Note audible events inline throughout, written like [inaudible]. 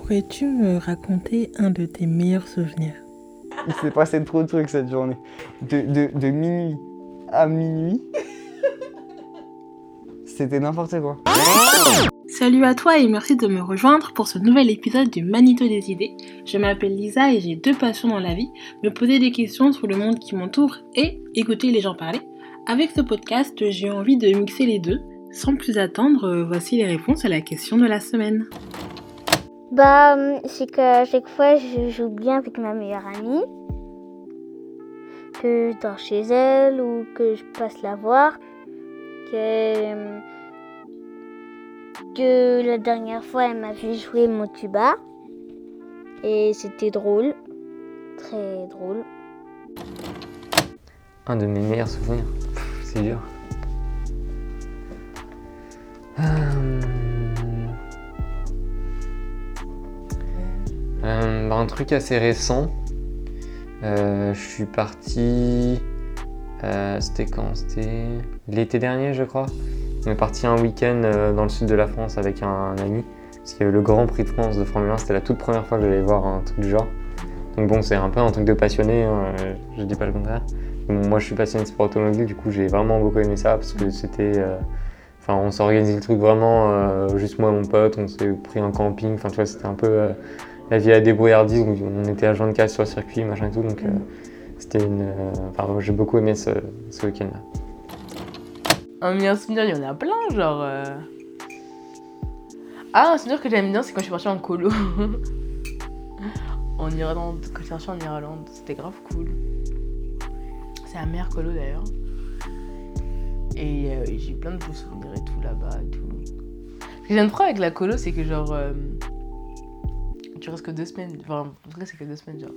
Pourrais-tu me raconter un de tes meilleurs souvenirs Il s'est passé trop de trucs cette journée. De, de, de minuit à minuit. [laughs] C'était n'importe quoi. Salut à toi et merci de me rejoindre pour ce nouvel épisode du Manito des idées. Je m'appelle Lisa et j'ai deux passions dans la vie, me poser des questions sur le monde qui m'entoure et écouter les gens parler. Avec ce podcast, j'ai envie de mixer les deux. Sans plus attendre, voici les réponses à la question de la semaine. Bah, c'est qu'à chaque fois, je joue bien avec ma meilleure amie. Que je dors chez elle ou que je passe la voir. Que, que la dernière fois, elle m'a vu jouer mon tuba. Et c'était drôle. Très drôle. Un de mes meilleurs souvenirs. C'est dur. Euh, Euh, un truc assez récent. Euh, je suis parti. Euh, c'était quand? C'était l'été dernier, je crois. On est parti un week-end dans le sud de la France avec un, ami. Parce qu'il y avait le Grand Prix de France de Formule 1. C'était la toute première fois que j'allais voir un truc du genre. Donc bon, c'est un peu un truc de passionné, hein, je dis pas le contraire. moi, je suis passionné de sport automobile, du coup, j'ai vraiment beaucoup aimé ça parce que c'était. Enfin, on s'est organisé le truc vraiment, juste moi et mon pote, on s'est pris un camping. Enfin, tu vois, c'était un peu la vie à débrouillardiser, donc on était à 24 sur le circuit, machin et tout, donc euh, c'était une. Euh, enfin, j'ai beaucoup aimé ce, ce week-end-là. Un meilleur souvenir, il y en a plein, genre. Euh. Ah, un souvenir que j'aime bien, c'est quand je suis partie en colo. [laughs] en Irlande, quand je suis en Irlande, c'était grave cool. C'est un meilleur colo d'ailleurs. Et j'ai plein de beaux souvenirs et tout là-bas et tout. Ce que j'aime trop avec la colo, c'est que genre tu restes que deux semaines. Enfin, en vrai, c'est que deux semaines, genre.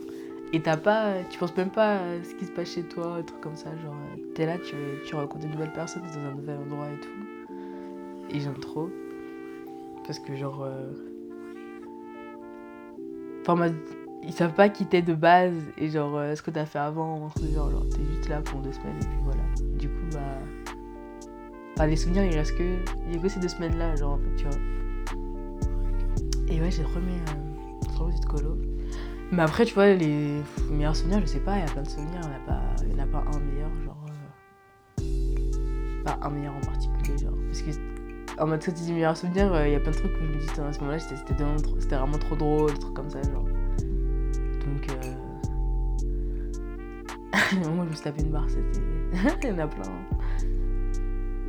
Et t'as pas. Tu penses même pas à ce qui se passe chez toi, un truc comme ça. Genre, t'es là, tu, rencontres de nouvelles personnes dans un nouvel endroit et tout. Et j'aime trop. Parce que, genre. Euh... Enfin, ils savent pas qui t'es de base et genre euh, ce que t'as fait avant, genre, genre t'es juste là pour deux semaines et puis voilà. Du coup, bah. Les souvenirs, il reste que. Il a que ces deux semaines là, genre, en fait, tu vois. Et ouais, j'ai remis. Euh, cette colo. Mais après, tu vois, les meilleurs souvenirs, je sais pas, il y a plein de souvenirs, il n'y en, a pas... un meilleur, genre. Euh, pas un meilleur en particulier, genre. Parce que, en mode, quand tu dis meilleurs souvenirs, euh, il y a plein de trucs où je me dis, à ce moment-là, c'était vraiment, trop drôle, des trucs comme ça, genre. Donc, euh... [laughs] moi, je me suis tapé une barre, c'était. [laughs] il y en a plein.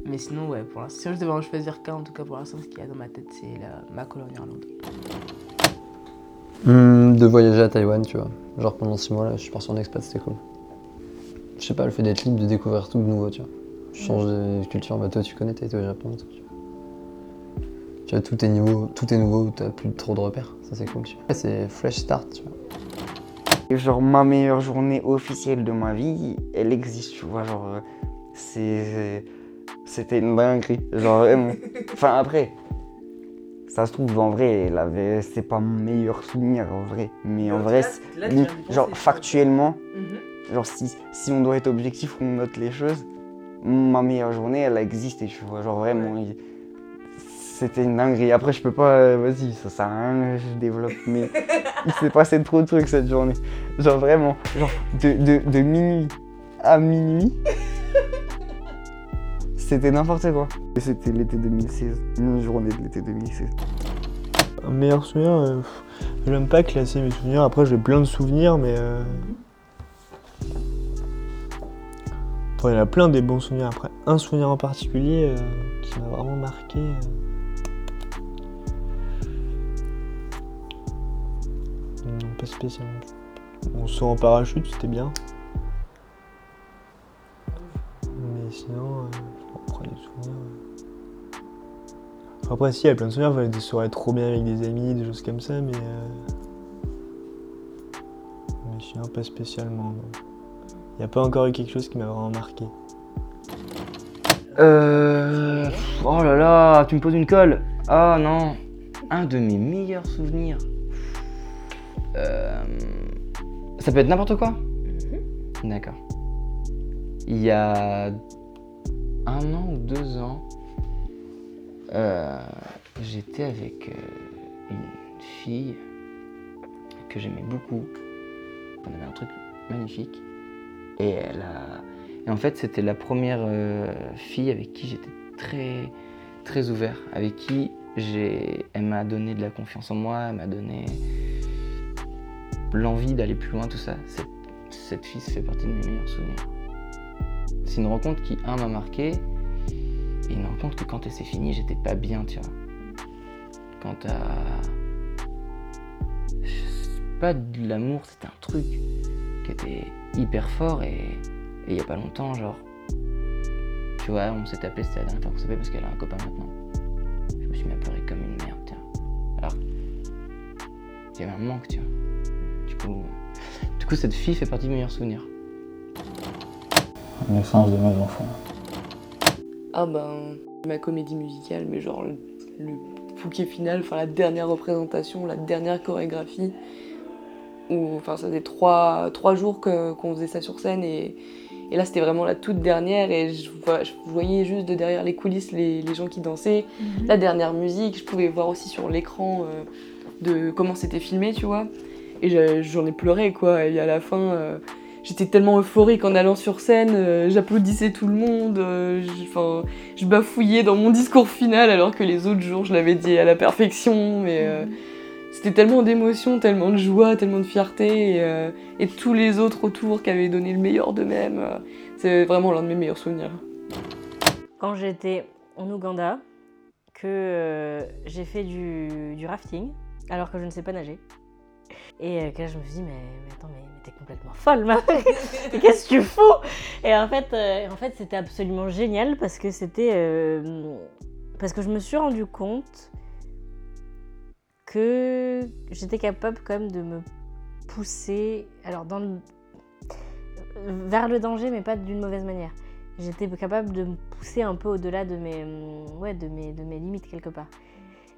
Mais sinon, ouais, pour l'instant, si je devais en choisir qu'un, en tout cas pour l'instant, ce qu'il y a dans ma tête, c'est la... ma colonie en Irlande. Hmm, de voyager à Taïwan, tu vois. Genre pendant 6 mois là, je suis parti en expat, c'était cool. Je sais pas, le fait d'être libre, de découvrir tout de nouveau, tu vois. Je change de culture, bah toi tu connais, t'as été au Japon, tu vois. Tu vois, tout est nouveau, tout est nouveau, t'as plus trop de repères, ça c'est cool, tu vois. C'est fresh start, tu vois. Genre ma meilleure journée officielle de ma vie, elle existe, tu vois, genre euh, c'est c'était une dinguerie, genre vraiment. [laughs] Enfin après, ça se trouve, en vrai, c'est pas mon meilleur souvenir, en vrai. Mais en vrai, genre, factuellement, mhm. genre, si, si on doit être objectif, on note les choses, ma meilleure journée, elle a existé, tu vois. Genre, vraiment, c'était une dinguerie. Après, je peux pas, euh, vas-y, ça sert à rien, je développe. Mais [laughs] il s'est passé trop de trucs cette journée. Genre, vraiment, genre, de, de, de minuit à minuit. C'était n'importe quoi. C'était l'été 2016, une journée de l'été 2016. Un meilleur souvenir, euh, je n'aime pas classer mes souvenirs. Après, j'ai plein de souvenirs, mais. Euh, il y en a plein des bons souvenirs. Après, un souvenir en particulier euh, qui m'a vraiment marqué. Non, pas spécialement. On saut en parachute, c'était bien. Mais sinon. Après, si, il y a plein de souvenirs, des soirées trop bien avec des amis, des choses comme ça, mais. Euh... Mais sinon, pas spécialement. Il n'y a pas encore eu quelque chose qui m'a vraiment marqué. Euh. Oh là là, tu me poses une colle. Ah non. Un de mes meilleurs souvenirs. Euh... Ça peut être n'importe quoi? Mhm. D'accord. Il y a un an ou deux ans, euh, j'étais avec euh, une fille que j'aimais beaucoup. On avait un truc magnifique. Et elle. Et en fait, c'était la première euh, fille avec qui j'étais très, ouvert, avec qui j'ai. Elle m'a donné de la confiance en moi, elle m'a donné l'envie d'aller plus loin, tout ça. Cette, fille, fait partie de mes meilleurs souvenirs. C'est une rencontre qui, un, m'a marqué, et une rencontre que quand elle s'est finie, j'étais pas bien, tu vois. Quant à. Pas de l'amour, c'était un truc qui était hyper fort et il y a pas longtemps, genre. Tu vois, on s'est tapé, c'était la dernière fois qu'on s'est parce qu'elle a un copain maintenant. Je me suis mis à pleurer comme une merde, tiens. Alors. Il y avait un manque, tu vois. Du coup. Du coup, cette fille fait partie de mes meilleurs souvenirs. Naissance de mes enfants. Ah ben, ma comédie musicale, mais genre le, le bouquet final, enfin la dernière représentation, la dernière chorégraphie. Où, enfin, ça faisait trois, trois jours que- qu'on faisait ça sur scène et, et là c'était vraiment la toute dernière et je, voyais juste de derrière les coulisses les, les gens qui dansaient. La dernière musique, je pouvais voir aussi sur l'écran euh, de comment c'était filmé, tu vois. Et j'en ai pleuré quoi. Et à la fin, euh, j'étais tellement euphorique en allant sur scène, euh, j'applaudissais tout le monde, euh, je bafouillais dans mon discours final alors que les autres jours je l'avais dit à la perfection. Mais euh, c'était tellement d'émotions, tellement de joie, tellement de fierté et, tous les autres autour qui avaient donné le meilleur d'eux-mêmes. c'est vraiment l'un de mes meilleurs souvenirs. quand j'étais en Ouganda que j'ai fait du rafting alors que je ne sais pas nager. Et euh, là, je me suis dit, mais, mais attends, mais, mais t'es complètement folle, ma [laughs] Qu'est-ce que tu fous? Et en fait, euh, en fait c'était absolument génial parce que c'était. euh, parce que je me suis rendu compte que j'étais capable quand même de me pousser. Alors, vers le danger, mais pas d'une mauvaise manière j'étais capable de me pousser un peu au-delà de mes, ouais, de mes, de mes limites quelque part.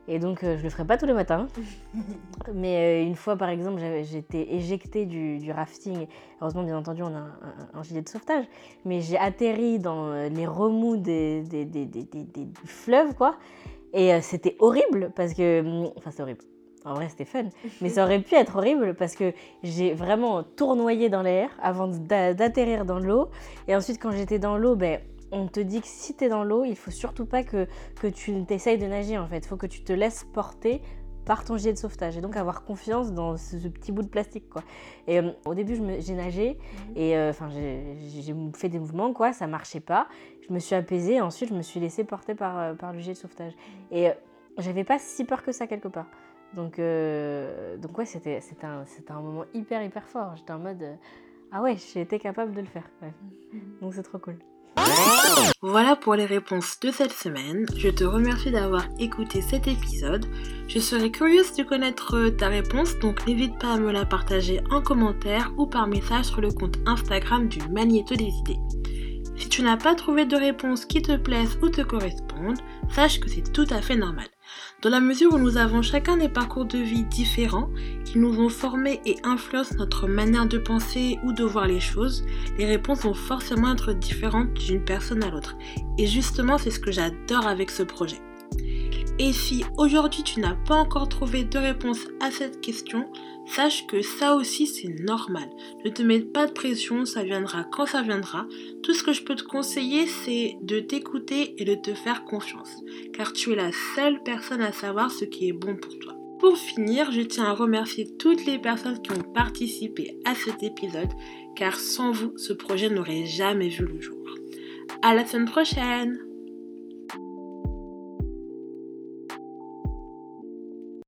Et donc, euh, je le ferai pas tous les matins. [laughs] Mais euh, une fois, par exemple, j'étais éjectée du, du rafting. Heureusement, bien entendu, on a un, un- un gilet de sauvetage. Mais j'ai atterri dans euh, les remous des, des, des, des- des- des- du fleuve, quoi. Et c'était horrible parce que. hum, Enfin, c'est horrible. En vrai, c'était fun. Mais ça aurait pu être horrible parce que j'ai vraiment tournoyé dans l'air avant d'a- d'atterrir dans l'eau. Et ensuite, quand j'étais dans l'eau, ben, on te dit que si tu es dans l'eau, il faut surtout pas que, que tu t'essayes de nager en fait. Il faut que tu te laisses porter par ton gilet de sauvetage et donc avoir confiance dans ce, ce petit bout de plastique quoi. Et euh, au début j'ai nagé et euh, enfin j'ai j'ai fait des mouvements quoi, ça marchait pas. Je me suis apaisée et ensuite je me suis laissée porter par, euh, par le gilet de sauvetage. Et euh, j'avais pas si peur que ça quelque part. Donc, donc ouais, c'était un, un moment hyper hyper fort. J'étais en mode ah ouais, j'ai été capable de le faire. ouais. Donc c'est trop cool. Voilà pour les réponses de cette semaine. Je te remercie d'avoir écouté cet épisode. Je serais curieuse de connaître euh, ta réponse, donc n'hésite pas à me la partager en commentaire ou par message sur le compte Instagram du Magnéto des idées. Si tu n'as pas trouvé de réponse qui te plaise ou te corresponde, sache que c'est tout à fait normal. Dans la mesure où nous avons chacun des parcours de vie différents qui nous ont formés et influencent notre manière de penser ou de voir les choses, les réponses vont forcément être différentes d'une personne à l'autre. Et justement, c'est ce que j'adore avec ce projet. Et si aujourd'hui tu n'as pas encore trouvé de réponse à cette question, sache que ça aussi c'est normal. Ne te mets pas de pression, ça viendra quand ça viendra. Tout ce que je peux te conseiller, c'est de t'écouter et de te faire confiance, car tu es la seule personne à savoir ce qui est bon pour toi. Pour finir, je tiens à remercier toutes les personnes qui ont participé à cet épisode, car sans vous, ce projet n'aurait jamais vu le jour. À la semaine prochaine